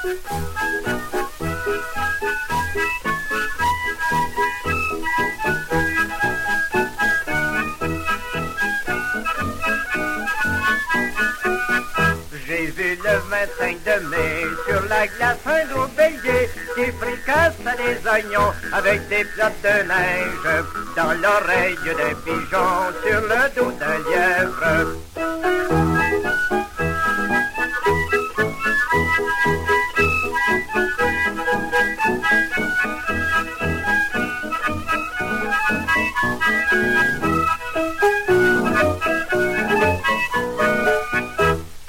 J'ai vu le 25 de mai sur la glace un bélier qui fricasse des oignons avec des plates de neige dans l'oreille des pigeons sur le dos d'un lièvre.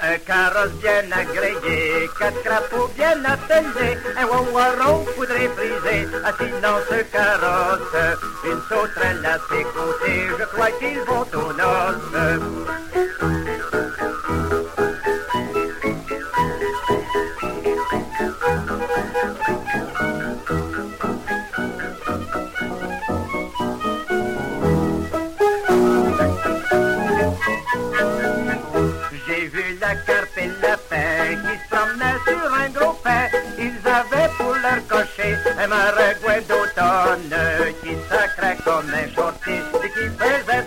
Un carrosse bien agréé, quatre crapauds bien attelés, un wawaron poudré frisé, assis dans ce carrosse. Une sauterelle à ses côtés, je crois qu'ils vont aux noces. La carpe le lapin qui se promenaient sur un gros pain. Ils avaient pour leur cocher un maringouin d'automne qui sacrait comme un shortiste et qui faisait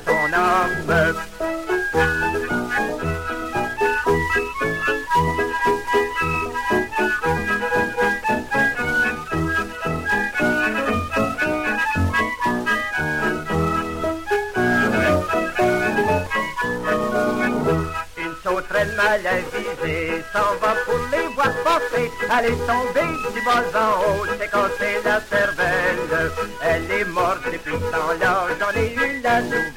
Sauterelle mal avisée s'en va pour les voir passer. Elle est tombée du bas en haut, s'est cassé la cervelle. Elle est morte depuis ce temps-là, j'en ai eu la nouvelle.